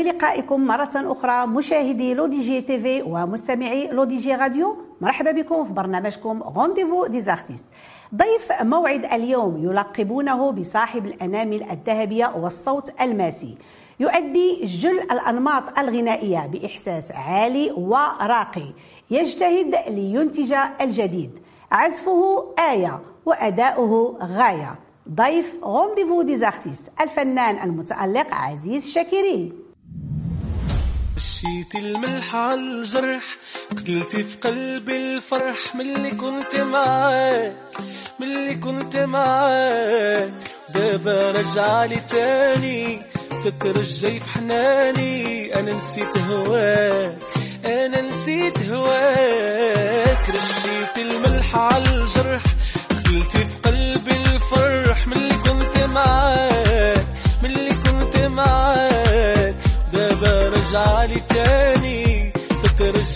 بلقائكم مرة أخرى مشاهدي L'ODJ TV ومستمعي L'ODJ Radio. مرحبا بكم في برنامجكم Rendez-vous des artistes ضيف موعد اليوم يلقبونه بصاحب الأنامل الذهبية والصوت الماسي. يؤدي جل الأنماط الغنائية بإحساس عالي وراقي. يجتهد لينتج الجديد. عزفه آية وأداؤه غاية. ضيف rendez-vous des artistes الفنان المتألق عزيز شاكري. رشيتي الملح على الجرح قتلتي في قلبي الفرح ملي كنت معاك ملي كنت معاك. دابا رجعلي تاني تترجي في حناني. أنا نسيت هواك أنا نسيت هواك. رشيت الملح على الجرح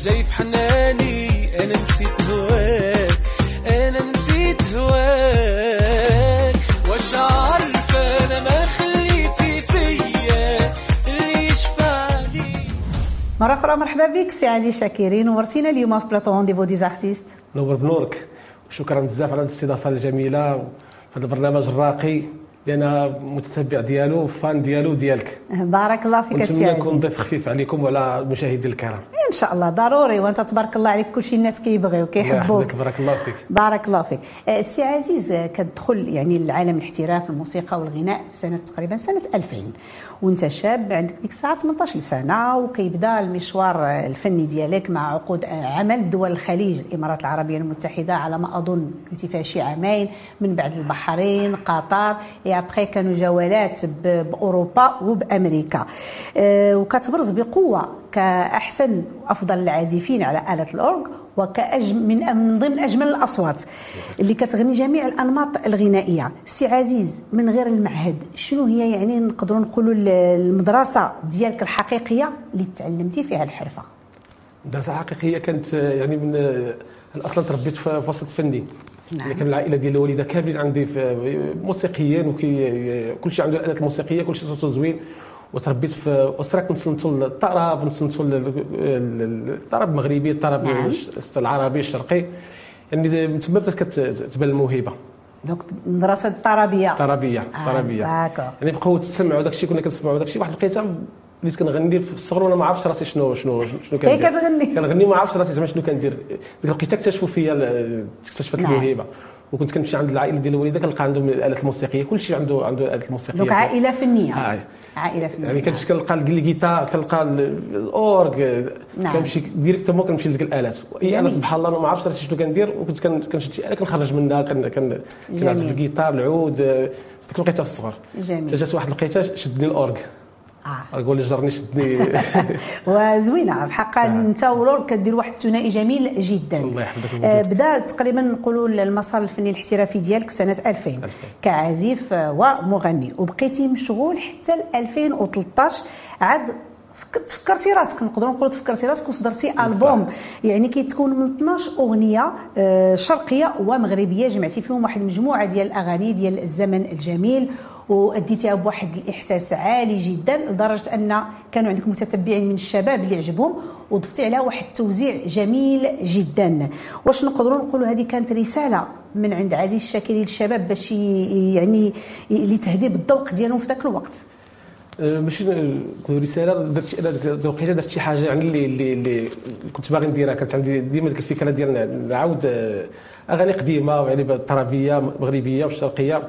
تترجي في حناني أنا نسيت هواك أنا نسيت هواك. واش عارف أنا ما خليتي فيا اللي يشفع لي مرة أخرى مرحبا بك سي عزيز شاكري نورتينا اليوم في plateau rendez-vous des artistes نور بنورك. وشكرا بزاف على الاستضافة الجميلة في هذا البرنامج الراقي. أنا متتبع ديالو fan ديالو ديالك. بارك الله فيك سي ونتمنى نكون عزيز. ضيف خفيف عليكم وعلى المشاهدين الكرام. إن شاء الله ضروري وأنت تبارك الله عليك كلشي الناس كيبغيو كيحبوك. بارك الله فيك. بارك الله فيك. آه، سي عزيز كتدخل يعني لعالم الاحتراف الموسيقى والغناء سنة تقريبا سنة 2000 وانت شاب عندك ديك الساعة 18 سنه وكيبدا المشوار الفني ديالك مع عقود عمل دول الخليج الإمارات العربية المتحدة على ما أظن كنتي فيها شي عامين من بعد البحرين قطر اي ابخي كانوا جولات بأوروبا وبأمريكا. آه، وكتبرز بقوة كأحسن وافضل العازفين على آلة الاورغ وكأج من من ضمن أجمل الأصوات. اللي كتغني جميع الأنماط الغنائية. سي عزيز من غير المعهد شنو هي يعني نقدروا نقولوا ال- المدرسة ديالك الحقيقية اللي تعلمتي فيها الحرفة؟ دراسة حقيقية كانت آه، يعني من آه، أصلا تربيت في وسط فني. نعم. يعني كان العائلة ديال الوالدة كاملين عندي في موسيقيين وكي كل شيء عنده الآلات الموسيقية كل شيء صوته زوين. وتربيت في اسره كنصنتوا الطرب نصنتوا الطرب المغربي الطرب نعم. العربي الشرقي يعني من تما بدات كتبان الموهبة donc مدرسه الطربيه طربيه آه، طربيه d'accord. يعني بقاو تسمعوا داك الشيء كنا كنسمعوا داك الشيء واحد لقيتها بديت كنغني في الصغر وأنا ما عرفتش راسي شنو شنو شنو كندير كتغني. كنغني وما عرفتش راسي زعما شنو كندير ديك الوقيتة اكتشفوا فيا اكتشفت نعم. الموهبة وكنت كنمشي عند العائلة ديال الوالده كنلقى عندهم الآلات الموسيقية كل شيء عنده عنده الالات الموسيقية donc عائلة فنية آه. عائلة فنية يعني كنت كنلقى ال guitare كنلقى ال- الاورغ نعم. كنمشي directement كنمشي لديك الآلات إي أنا. سبحان الله ما عرفتش شنو كندير وكنت كن- كنشد شي اله كنخرج منها كن كن كنعزف. ال guitare العود آه، في ديك الوقيته في الصغر جميل. جات واحد لقيتها شدني ال orgue آه. نقول لي جرني شدني. وزوينة بحقا انت و l'orgue كدير واحد الثنائي جميل جدا. الله يحفظك آه،. بدا تقريبا نقولوا المسار الفني الاحترافي ديالك سنة 2000 كعازف آه، ومغني وبقيتي مشغول حتى ل 2013 عاد فك- تفكرتي راسك نقدروا نقولوا تفكرتي راسك وصدرتي ألبوم. يعني كيتكون من 12 أغنية آه، شرقية ومغربية جمعتي فيهم واحد المجموعه ديال الأغاني ديال الزمن الجميل. واديتيها بواحد الإحساس عالي جدا لدرجة أن كانوا عندك متتبعين من الشباب اللي عجبهم وضفتي عليها واحد التوزيع جميل جدا. واش نقدروا نقولوا هذه كانت رسالة من عند عزيز الشاكري للشباب باش يعني لتهذيب الذوق ديالهم في ذاك الوقت؟ آه، ماشي نقول رسالة درت الوقيته درت شي حاجة يعني اللي اللي, اللي كنت باغي نديرها كانت عندي ديما ديك الفكرة ديال نعاود آه، أغاني قديمة يعني بالطربيه مغربية والشرقيه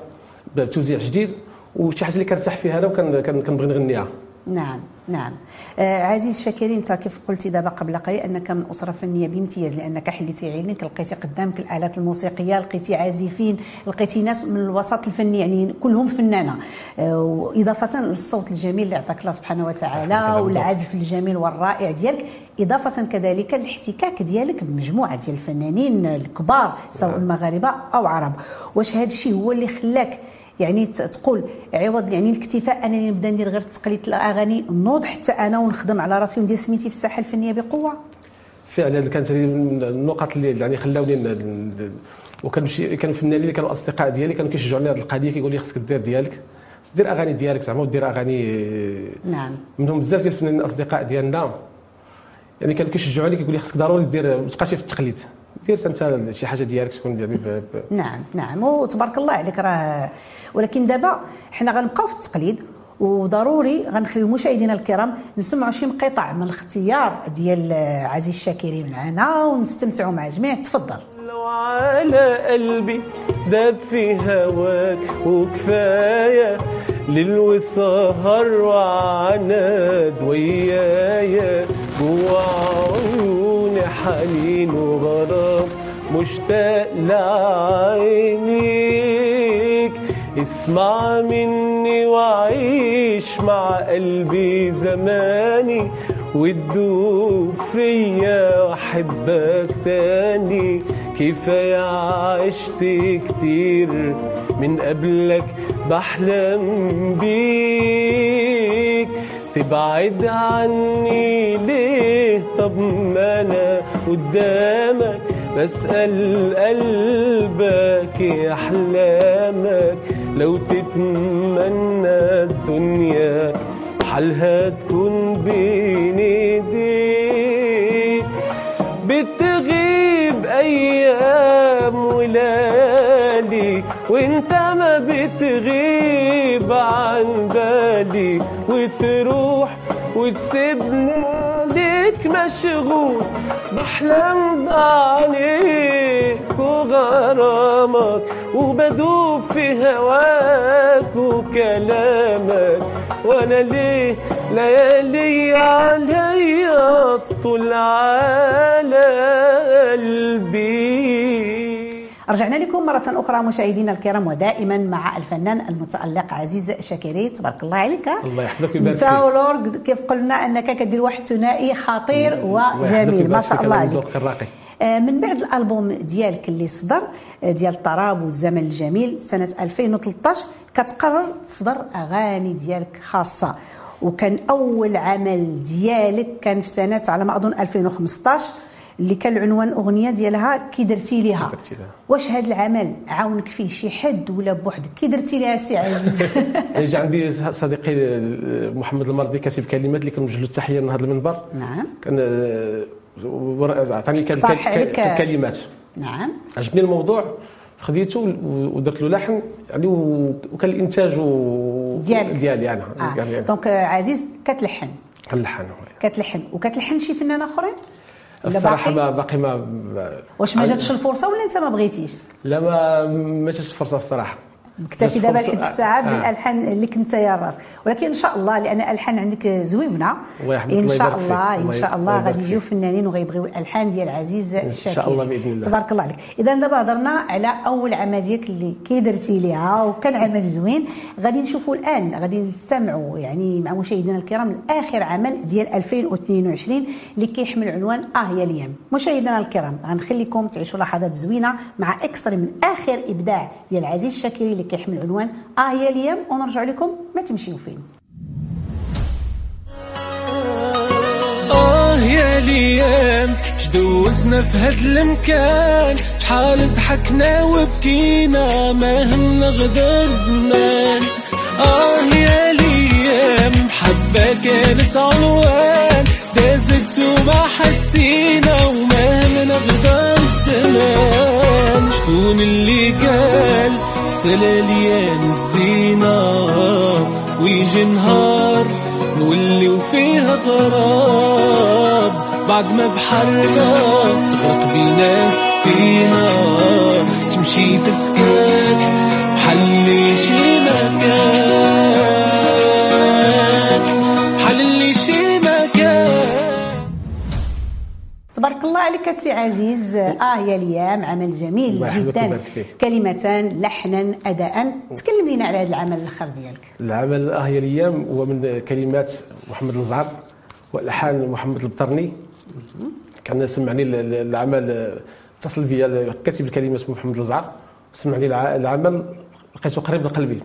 بتوزيع جديد وشي حاجة اللي كنرتاح فيها أنا وكنبغي نغنيها. نعم نعم. آه عزيز شاكري انت كيف قلتي دابا قبل قليل أنك من أسرة فنية بامتياز لأنك حليتي عينك لقيتي قدامك الآلات الموسيقية لقيتي عازفين لقيتي ناس من الوسط الفني يعني كلهم فنانة. آه وإضافة للصوت الجميل اللي عطاك الله سبحانه وتعالى الله. والعزف الجميل والرائع ديالك إضافة كذلك الاحتكاك ديالك بمجموعة ديال الفنانين الكبار سواء المغاربة أو عرب. واش هذا الشيء هو اللي خلاك يعني تقول عوض يعني الاكتفاء أنني نبدأ ندير غير تقليد الأغاني نوض حتى أنا ونخدم على راسي وندير سميتي في الساحة الفنية بقوة؟ فعلا كانت النقط اللي يعني خلاوني ن- ن- وكان شي كانوا فنانين اللي كانوا أصدقاء ديالي كانوا كيشجعوني هذه القضية كيقول لي خصك دير ديالك دير أغاني ديالك زعما ودير أغاني نعم. منهم بزاف ديال الفنانين الأصدقاء ديالنا. يعني كانوا كيشجعوني كيقول لي خصك ضروري دير ما تبقاش في التقليد. دير انت شي حاجة ديالك تكون يعني ب- نعم نعم. وتبارك الله عليك راه ولكن دابا حنا غنبقاو في التقليد وضروري غنخليو مشاهدينا الكرام نسمعوا شي مقطع من الاختيار ديال عزيز الشاكري معنا ونستمتعوا مع الجميع تفضل. لو على قلبي داب في هواك وكفاية ليل وسهر وعناد ويايا جوا عيوني حنين وغرام مشتاق لعينيك اسمع مني وعيش مع قلبي زماني وتدوب فيا وأحبك تاني. كفاية عشت كتير من قبلك بحلم بيك. تبعد عني ليه؟ طب ما أنا قدامك بسأل قلبك يا أحلامك. لو تتمنى الدنيا حالها تكون بين إيديك. بتغيب أيام ولالي وانت ما بتغيب عن بالي. وتروح وتسيبني ليك مشغول. بحلم عليك وغرامك. وبدوب في هواك وكلامك. وأنا ليه ليالي عليا طول على قلبي؟ رجعنا لكم مرة أخرى مشاهدينا الكرام ودائما مع الفنان المتألق عزيز شاكري. تبارك الله عليك. الله يحفظك ويبارك فيك. ولورد كيف قلنا أنك كدير واحد ثنائي خطير وجميل. ما شاء الله عليك. آه، من بعد الألبوم ديالك اللي صدر آه، ديال الطراب والزمن الجميل سنة 2013 كتقرر تصدر أغاني ديالك خاصة. وكان أول عمل ديالك كان في سنة على ما أظن 2015 اللي كان العنوان أغنية ديالها كي درتي ليها. واش هذا العمل عاونك فيه شي حد ولا بوحدك؟ كي درتي ليها السي عزيز يعني جا عندي صديقي محمد المرضي كاتب كلمات اللي كنوجه له التحية من هذا المنبر. نعم. كان آه، عطاني كلمات نعم. عجبني الموضوع خديته ودرت له لحن يعني وكان الإنتاج ديالك. ديالي أنا آه. يعني دونك آه، عزيز كتلحن. كان اللحن كتلحن. وكتلحن شي فنان آخرين؟ الصراحة؟ ما باقي ما واش ما جاتش الفرصة ولا أنت ما بغيتيش لا ما ما جاتش فرصه الصراحة مكتفي دابا لحد الساعة آه. بالألحان اللي كنت يا راس ولكن إن شاء الله لأن الالحان عندك يحفظك، إن شاء. الله إن شاء الله غادي يجيو. فنانين وغيبغيو الالحان ديال عزيز الشاكري الله بإذن الله. تبارك الله عليك إذا دابا هضرنا على أول عمل ديالك اللي كي درتي ليها وكان عمل زوين غادي نشوفوا الآن غادي نستمعوا يعني مع مشاهدينا الكرام لآخر عمل ديال 2022 اللي كيحمل عنوان آه يا الأيام مشاهدينا الكرام غنخليكم تعيشوا لحظات زوينة مع اكسترا من آخر إبداع ديال عزيز الشاكري اللي كيحمل عنوان آه يا الأيام ونرجع لكم ما تمشيو فين. آه يا ليام شدوزنا في هاد المكان؟ شحال ضحكنا وبكينا ما هم نغدر زمان. آه يا ليام حبة كانت عنوان. دازت وما حسينا وما هم نغدر زمان. شكون اللي قال سلاليان الزينة ويجي نهار نولي فيها غراب. بعد ما بحرنا تغرق بينا سفينة تمشي في سكات حلي شي مكان تبارك الله عليك السي عزيز. آه يا ليام عمل جميل جدا. كلمتان لحنا اداء. تكلم لنا على هذا العمل الآخر ديالك. العمل آه يا الأيام هو من كلمات محمد الزعر والحان محمد البطرني. كان سمعني ال- ال- العمل اتصل بي كاتب الكلمات اسمه محمد الزعر سمعني الع- العمل لقيته قريب لقلبي.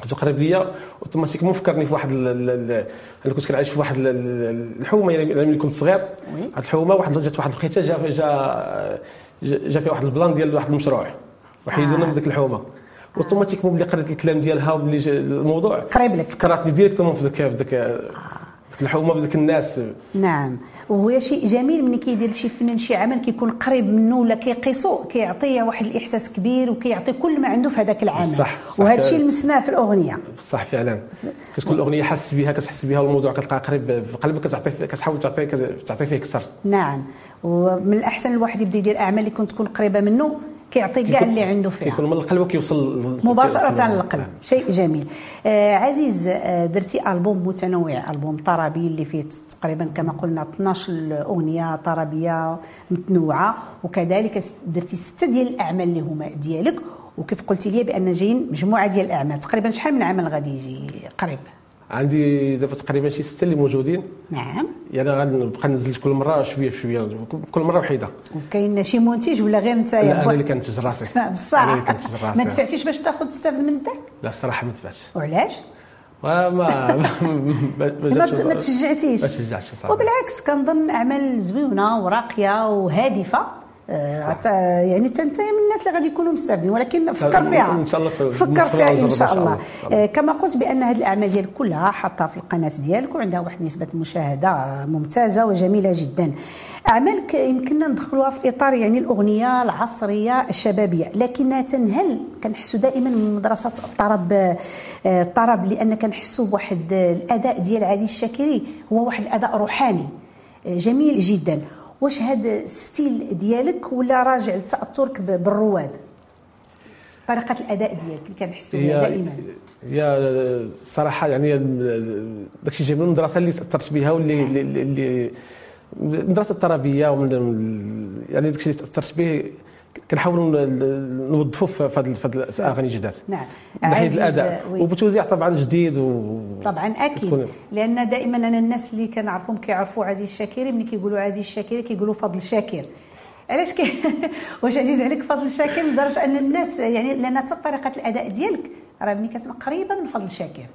لقيته قريب ليا اوتوماتيكمون فكرني في واحد أنا كنت كنعيش في واحد ال- ال- الحومة يعني ملي كنت صغير. هاد الحومة واحد جات واحد الوقيته جا جا جا- فيها واحد ال plan ديال واحد المشروع وحيدونا آه. من ديك الحومة automatiquement ملي قريت الكلام ديالها وملي الموضوع قريب لك. فكرتني directement في ذاك في ذاك ذاك الحومه بديك الناس. نعم. وهو شيء جميل ملي كيدير شي فنان شي عمل كيكون قريب منه ولا كيقيسو كيعطيه واحد الإحساس كبير وكيعطي كل ما عنده في هذاك العمل. صح، صح. وهذا الشيء لمسناه في الأغنية. صح فعلا. كتكون الأغنية حاس بها كتحس بها والموضوع كتلقى قريب في قلبك كتعطي كتحاول تعطي تعطي فيه أكثر نعم. ومن الأحسن الواحد يبدأ يدير أعمال اللي كنت تكون قريبة منه. كيعطي كاع اللي عنده فيها. كيكون من القلب وكيوصل مباشرة للقلب. شيء جميل. آه عزيز آه درتي ألبوم متنوع ألبوم طربي اللي فيه تقريبا كما قلنا 12 أغنية طربية متنوعة وكذلك درتي ستة ديال الأعمال اللي هما ديالك. وكيف قلتي لي بأن جايين مجموعة ديال الأعمال. تقريبا شحال من عمل غادي يجي قريب؟ عندي دابا تقريبا شي ستة اللي موجودين. نعم. يعني غنبقى ننزل كل مرة شوية بشويه كل مرة وحيدة. وكاين شي منتج ولا غير انت لا أنا؟ اللي كنتج راسي. بصح أنا اللي كنتج راسي. ما دفعتيش باش تاخذ تستافد من الدار لا الصراحة ما دفعتش. وعلاش؟ ما ما ما جاتش- ما تشجعتيش. ما تشجعتش وبالعكس كنظن أعمال زوينة وراقية وهادفة. آه، عت- يعني حتى انت من الناس اللي غادي يكونوا مستافدين ولكن فكر فيها. إن شاء الله فكر فيها إن شاء الله. آه، كما قلت بأن هذه الأعمال ديالك كلها حاطها في القناة ديالك وعندها واحد نسبة مشاهدة ممتازة وجميلة جدا. اعمالك يمكننا ندخلوها في إطار يعني الأغنية العصرية الشبابية لكنها تنهل. كنحسوا دائما من مدرسة الطرب آه، الطرب لأن كنحسوا بواحد الأداء ديال عزيز الشاكري هو واحد الأداء روحاني آه، جميل جدا. واش هذا الستيل ديالك ولا راجع لتأثرك بالرواد؟ طريقة الأداء ديالك اللي كنحسوا بها دائما. هي صراحة يعني داكشي جاي من المدرسة اللي تأثرت بها واللي اللي, اللي المدرسة الطربيه ومن يعني داكشي اللي تأثرت به كنحاولوا نوظفوا في هاد- في هاد- في آغاني جداد. نعم. من عزيز، الأداء. وي. وبتوزيع طبعا جديد و طبعا أكيد. لأن دائما أنا الناس اللي كنعرفهم كيعرفوا عزيز الشاكري ملي كيقولوا عزيز الشاكري كيقولوا فضل شاكر. علاش كي واش عزيز عليك فضل شاكر؟ لدرجة أن الناس يعني لأن حتى طريقة الأداء ديالك راه ملي كتسمع قريبه من فضل شاكر.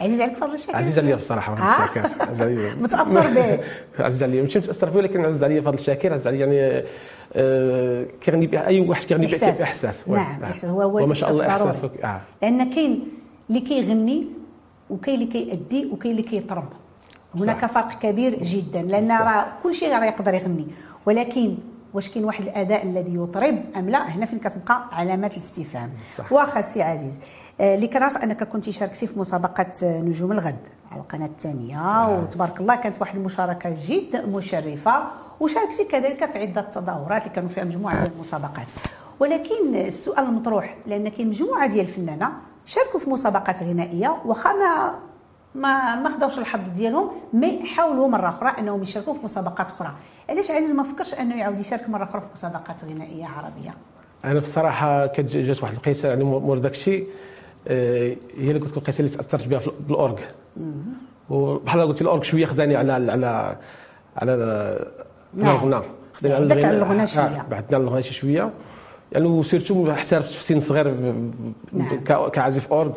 عزيز عليك فضل شاكر؟ عزيز عليا الصراحه فضل آه؟ شاكر. متأثر به. عزيز عليا. ماشي متأثر به ولكن عزيز عليا فضل شاكر. عزيز عليا يعني آه، كيغني بها أي واحد كيغني بها إحساس. نعم إحساس. هو هو وما شاء الله ضروري. آه. لأن كاين اللي كيغني وكاين اللي كيأدي وكاين اللي كيطرب. هناك. فرق كبير جدا. لأن. راه كل شيء راه يقدر يغني. ولكن واش كاين واحد الأداء الذي يطرب أم لا؟ هنا فين كتبقى علامات الاستفهام. واخا سي عزيز آه، اللي كنعرف أنك كنت شاركتي في مسابقة آه، نجوم الغد على القناة الثانية. وتبارك الله كانت واحد المشاركة جد مشرفة. وشاركتي كذلك في عدة تظاهرات اللي كانوا فيها مجموعة من المسابقات. ولكن السؤال المطروح لأن كاين مجموعة ديال الفنانة شاركوا في مسابقات غنائية واخا ما ما ما خداوش الحظ ديالهم mais حاولوا مرة أخرى أنهم يشاركوا في مسابقات أخرى. علاش عزيز ما فكرش أنه يعاود يشارك مرة أخرى في مسابقات غنائية عربية؟ أنا بصراحة كانت جات واحد القيتة يعني مور داك الشيء آه، هي اللي كنت القيتة اللي تأثرت بها في- بال orgue وبحال قلت ال orgue شوية خداني على على على نعم. الغنى خداني على الغنى. آه، شوية. بعدنا على الغنى شي شوية يعني و surtout احترفت في سن صغير نعم. كعازف orgue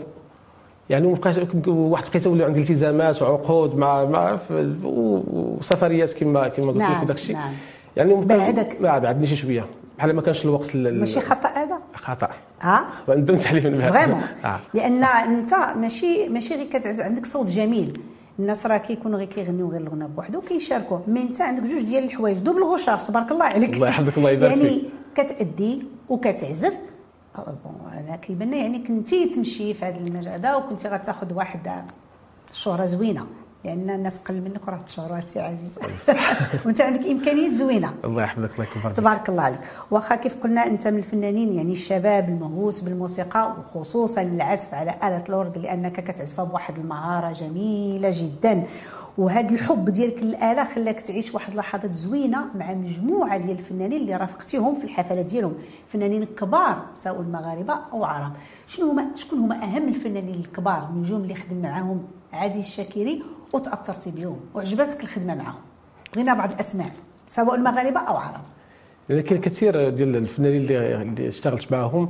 يعني ومبقاش واحد القيته ولاو عندي التزامات وعقود مع مع وسفريات كما كما قلت نعم، لك وداك الشيء نعم. يعني بعدك. لا بعدني شي شوية بحال ما كانش الوقت ماشي خطأ هذا خطأ آه ندمت عليه من بعد vraiment آه. لأن أنت ماشي ماشي غير كتعزف عندك صوت جميل الناس راه كيكونوا غير كيغنيو غير الغنى بوحدو وكيشاركوا mais انت عندك جوج ديال الحوايج double تبارك الله عليك. الله يحفظك، الله يبارك يعني. كتأدي وكتعزف. أه، بون أنا كيبان يعني كنتي تمشي في هذا المجال هذا وكنتي غتاخذ واحد الشهره زوينة. لأن الناس قل منك وراه الشهره السي عزيز وأنت عندك إمكانيات زوينة. الله يحفظك الله يكبر. تبارك الله عليك. واخا كيف قلنا أنت من الفنانين يعني الشباب المهووس بالموسيقى وخصوصا العزف على آلة الأورغ لأنك كتعزفها بواحد المهارة جميلة جدا. وهذا الحب ديالك للآلة خلاك تعيش واحد اللحظات زوينة مع مجموعة ديال الفنانين اللي رافقتيهم في الحفلات ديالهم. فنانين كبار سواء المغاربة أو عرب. شنو هما شكون هما أهم الفنانين الكبار النجوم اللي خدم معاهم عزيز الشاكري وتأثرتي بهم وعجبتك الخدمة معاهم بغينا بعض الأسماء سواء المغاربة أو عرب. يعني كاين كثير ديال الفنانين اللي اللي اشتغلت معاهم.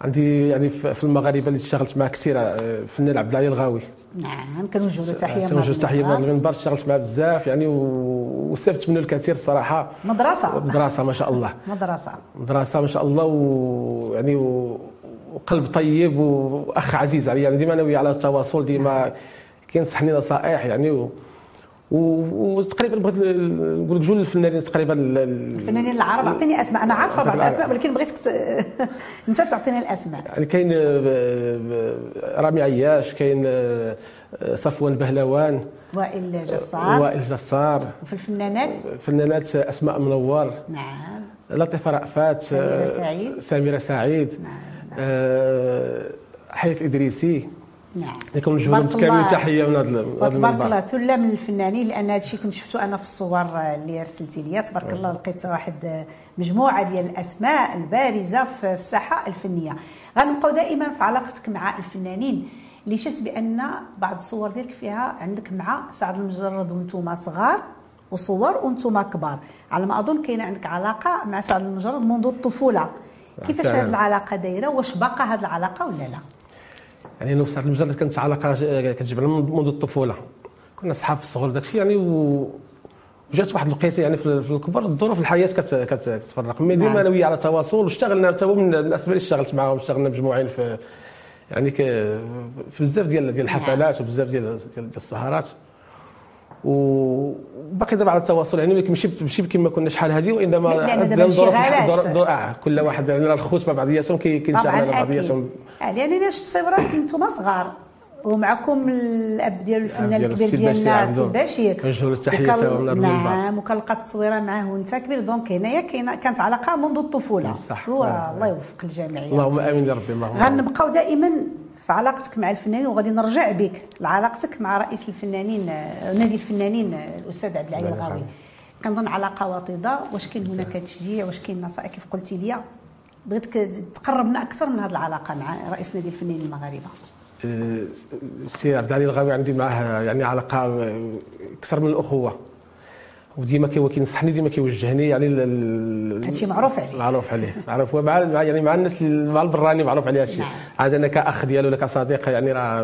عندي يعني في المغاربة اللي اشتغلت معاه كثير آه، الفنان عبد العالي الغاوي. نعم كنوجهوا له تحية تنوجه تحية. من المنبر اشتغلت معاه بزاف يعني واستفدت منه الكثير الصراحه مدرسة. مدرسة ما شاء الله. مدرسة. مدرسة ما شاء الله ويعني. وقلب طيب وأخ عزيز عليا. يعني ديما أنا وياه على التواصل ديما كينصحني نصائح يعني و وتقريبا بغيت نقول لك جوج الفنانين تقريبا ال- ال- الفنانين العرب أعطيني أسماء. أنا عارفة بعض. الأسماء ولكن بغيتك أنت تعطيني الأسماء. يعني كاين آه، رامي عياش كاين آه، صفوان بهلوان. وائل جسار. وائل جسار. وفي الفنانات؟ فنانات أسماء منور. نعم. لطيفة رأفات سميرة آه، سعيد. سميرة سعيد. نعم، آه، حياة إدريسي. نعم. كنوجه لهم تبارك كامل الله. تحيه من هذا المنبر. الله ثله من الفنانين لأن هذا الشيء كنت شفتو أنا في الصور اللي رسلتي لي تبارك الله لقيت واحد مجموعة ديال الأسماء البارزة في الساحة الفنية. غنبقاو دائما في علاقتك مع الفنانين اللي شفت بأن بعض الصور ديالك فيها عندك مع سعد المجرد وأنتم صغار وصور وأنتم كبار. على ما أظن كاين عندك علاقة مع سعد المجرد منذ الطفولة. كيفاش فعلاً. هذه العلاقة دايرة؟ واش باقى هذه العلاقة ولا لا؟ يعني أنا وسعد المجرد كانت علاقة كتجمعنا من- منذ الطفولة. كنا صحاب في الصغر داكشي يعني و وجات واحد الوقيته يعني في الكبر الظروف الحياة كت- كت- كتفرق. مي ديما نعم. أنا على تواصل واشتغلنا حتى هو من الاسباب اللي اشتغلت معاهم اشتغلنا مجموعين في يعني في بزاف ديال ديال الحفلات وبزاف ديال ديال السهرات. وباقي دابا على التواصل يعني ولكن ماشي ماشي كما كنا شحال هذه وإنما ظروف- آه، كل واحد يعني الخوت مع بعضياتهم كي- كينشغل طبعا على بعضياتهم. لأن أنا شفت صورات أنتم صغار ومعكم الأب ديال الفنان الكبير ديالنا السي عبدو. بشير من هذا المنبر. نعم وكنلقى التصويره معاه وأنت كبير donc هنايا كاينة كانت علاقه منذ الطفولة صح. هو. الله يوفق الجميع يعني. اللهم آمين يا ربي اللهم. غنبقاو دائما في علاقتك مع الفنانين وغادي نرجع بك لعلاقتك مع رئيس الفنانين نادي الفنانين الأستاذ عبد العالي الله الغاوي. كنظن علاقة وطيده واش كاين هناك تشجيع واش كاين نصائح كيف قلتي لي بغيتك تقربنا أكثر من هذه العلاقة مع رئيس نادي الفنانين المغاربة. آه، السي عبد العالي الغاوي عندي معاه يعني علاقة آه، أكثر من الأخوة. وديما كينصحني ديما كيوجهني يعني هادشي معروف عليه. معروف عليه معروف. مع يعني مع الناس اللي- مع البراني معروف عليه هادشي. نعم. عاد أنا كأخ ديالو ولا كصديق يعني راه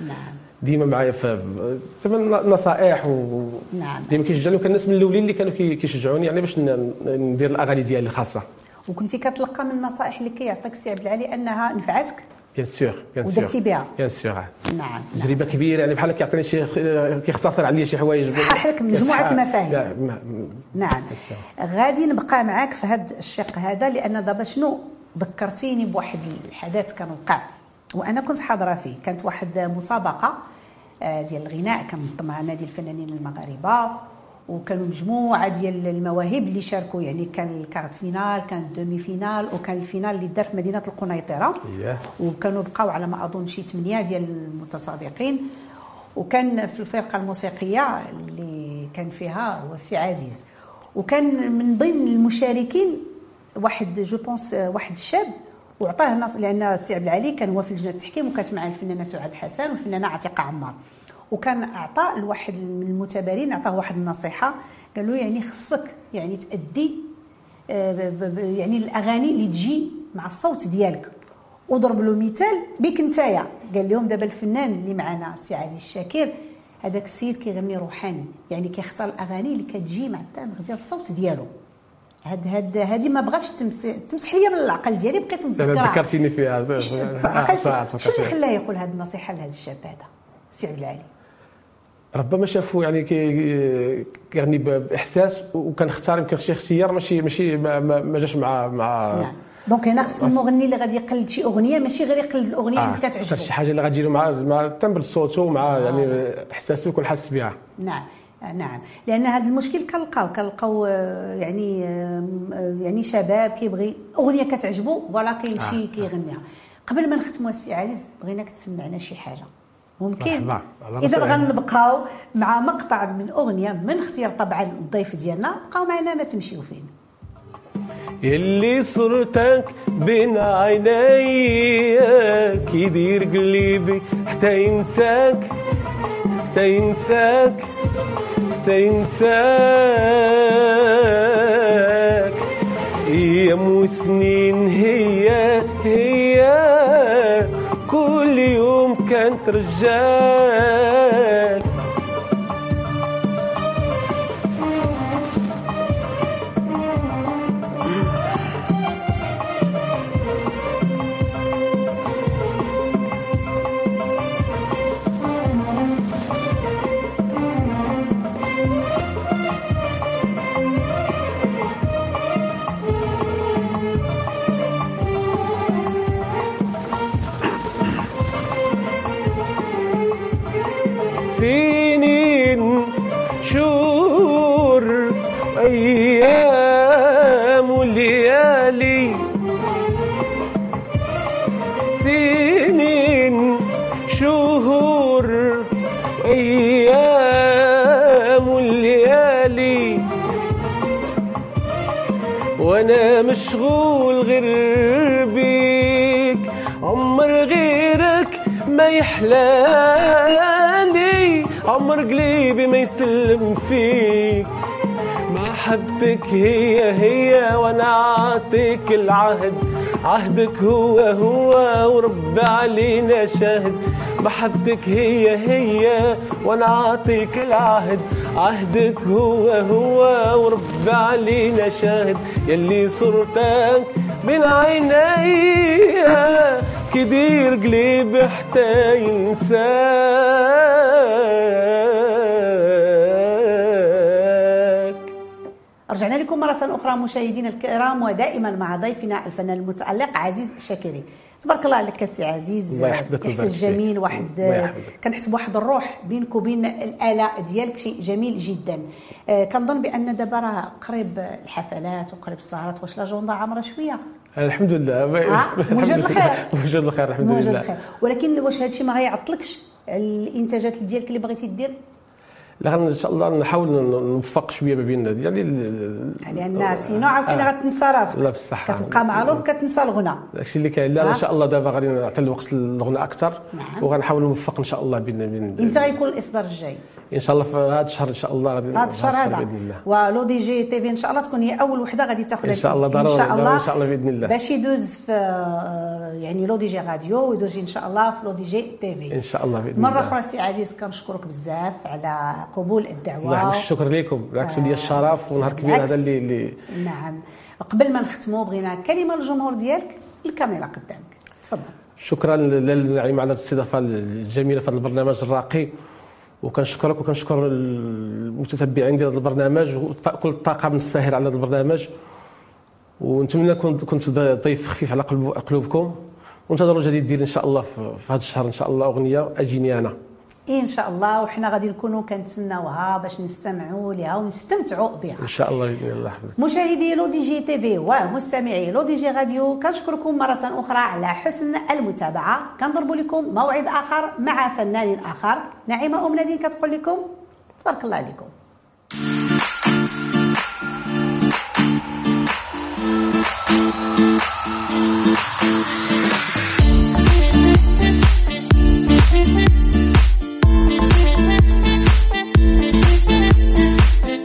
نعم. ديما معايا في نصائح و نعم. ديما كيشجعني. وكان الناس من الأولين اللي كانوا كي- كيشجعوني يعني باش ندير الأغاني ديالي الخاصة. وكنتي كتلقى من النصائح اللي كيعطيك السي عبد العالي أنها نفعتك؟ bien sûr bien sûr ودرتي بها. bien sûr نعم. تجربة كبيرة يعني بحال كيعطيني شي كيختصر عليا شي حوايج. صحح لك مجموعة صحح. المفاهيم. نعم. غادي نبقى معاك في هذا الشق هذا لأن دابا شنو؟ ذكرتيني بواحد الحدث كان وقع وأنا كنت حاضرة فيه. كانت واحد مسابقة آه، ديال الغناء كنظمها نادي الفنانين المغاربة. وكانوا مجموعة ديال المواهب اللي شاركوا يعني كان ال quart de finale كان ال demi-finale وكان ال finale اللي دار في مدينة القنيطرة. وكانوا بقاو على ما أظن شي ثمانية ديال المتسابقين. وكان في الفرقة الموسيقية اللي كان فيها هو السي عزيز. وكان من ضمن المشاركين واحد جو بونس واحد الشاب. وعطاه النص لأن السي عبد العالي كان هو في لجنة التحكيم وكانت معه الفنانة سعاد حسن والفنانة عتيقة عمار. وكان أعطى لواحد من المتبارين أعطاه واحد النصيحة قال له يعني خصك يعني تأدي آه، يعني الأغاني اللي تجي مع الصوت ديالك. وضرب له مثال بك نتايا. قال لهم دابا الفنان اللي معنا سي عزيز الشاكر هذاك السيد كيغني روحاني. يعني كيختار الأغاني اللي كتجي مع التامغ ديال الصوت ديالو. هاد هاد هادي ما بغاش تمس تمسح ليا من العقل ديالي بقيت نذكرها ذكرتيني فيها. آه، شنو اللي فكرت. خلاه يقول هذه النصيحة لهذا الشاب هذا؟ سي عبد العالي. ربما شافوا يعني كي- كيغني ب- بإحساس وكان اختار يمكن شي اختيار ماشي ماشي ما, ما ما جاش مع مع نعم. donc هنا خص المغني اللي غادي يقلد شي اغنيه ماشي غير يقلد الاغنيه اللي كتعجبو شي حاجة اللي غادي له مع مع timbre صوته مع يعني احساسه يكون حاس بها نعم نعم لأن هذا المشكل كنلقاو كنلقاو آه، يعني آه، يعني شباب كيبغي أغنية كتعجبو voilà كيمشي كيغنيها. قبل ما نختموا السي عزيز بغيناك تسمعنا شي حاجة. ممكن. إذا. غنبقاو مع مقطع من أغنية من اختيار طبعا الضيف ديالنا بقاو معنا ما تمشيو فين. اللي صورتك بين عينيا كيدير قلبي حتى ينساك حتى ينساك حتى ينساك. أيام وسنين هي هي كل يوم كانت رجال. مشغول غير بيك عمر غيرك ما يحلالي عمر قلبي ما يسلم فيك. محبتك هي هي وأنا عاطيك العهد عهدك هو هو ورب علينا شاهد محبتك هي هي وأنا عاطيك العهد عهدك هو هو ورب علينا شاهد يلي صورتك بين عيني. كدير قليب حتى ينساك رجعنا لكم مرة أخرى مشاهدينا الكرام ودائما مع ضيفنا الفنان المتألق عزيز شاكري تبارك الله عليك سي عزيز إحساس. جميل واحد. كنحس بواحد الروح بينك وبين الآلة ديالك شيء جميل جدا آه، كنظن بأن دابا راه قريب الحفلات وقريب السهرات واش لاجوندا عامرة شوية الحمد لله آه، موجود. الخير. موجود الخير الحمد لله. ولكن واش هادشي ما غيعطلكش الإنتاجات ديالك اللي بغيتي دير لا غن- إن شاء الله نحاول نوفق شوية ما بين يعني ال- لأن سينو عاوتاني آه. غتنسى راسك. لا بصح. كتبقى معروف كتنسى الغنى. داكشي اللي كاين. لا. إن شاء الله دابا غادي نعطي الوقت للغنى أكثر. نعم. وغنحاول نوفق إن شاء الله بين بين إمتى غيكون الإصدار الجاي؟ إن شاء الله في هذا الشهر إن شاء الله غادي هذا الشهر هذا. بإذن الله. و L'ODJ TV إن شاء الله تكون هي أول وحدة غادي تاخذ إن شاء الله ضروري، ان شاء الله إن شاء الله بإذن الله. باش يدوز في آه، يعني L'ODJ Radio ويدوز إن شاء الله في L'ODJ TV. إن شاء الله بإذن مرة الله. أخرى سي عزيز كنشكرك بزاف على قبول الدعوة. يحفظك الشكر لكم. بالعكس لي الشرف ونهار كبير. هذا اللي اللي نعم. قبل ما نختموا بغينا كلمة للجمهور ديالك الكاميرا قدامك. تفضل. شكرا للنعيم على الاستضافة الجميلة في هذا البرنامج الراقي. وكنشكرك وكنشكر المتتبعين ديال هذا البرنامج وكل الطاقم الساهر على هذا البرنامج. ونتمنى كنت كنت ضيف خفيف على قلوبكم. وانتظروا الجديد ديالي إن شاء الله في هذا الشهر إن شاء الله أغنية أجيني أنا. إن شاء الله وحنا غادي نكونوا كنتسناوها باش نستمعوا لها ونستمتعوا بها. إن شاء الله بإذن الله. مشاهدي L'ODJ TV ومستمعي L'ODJ Radio كنشكركم مرة أخرى على حسن المتابعة. كنضرب لكم موعد آخر مع فنان آخر. نعيمة أم نادين كتقول لكم تبارك الله عليكم.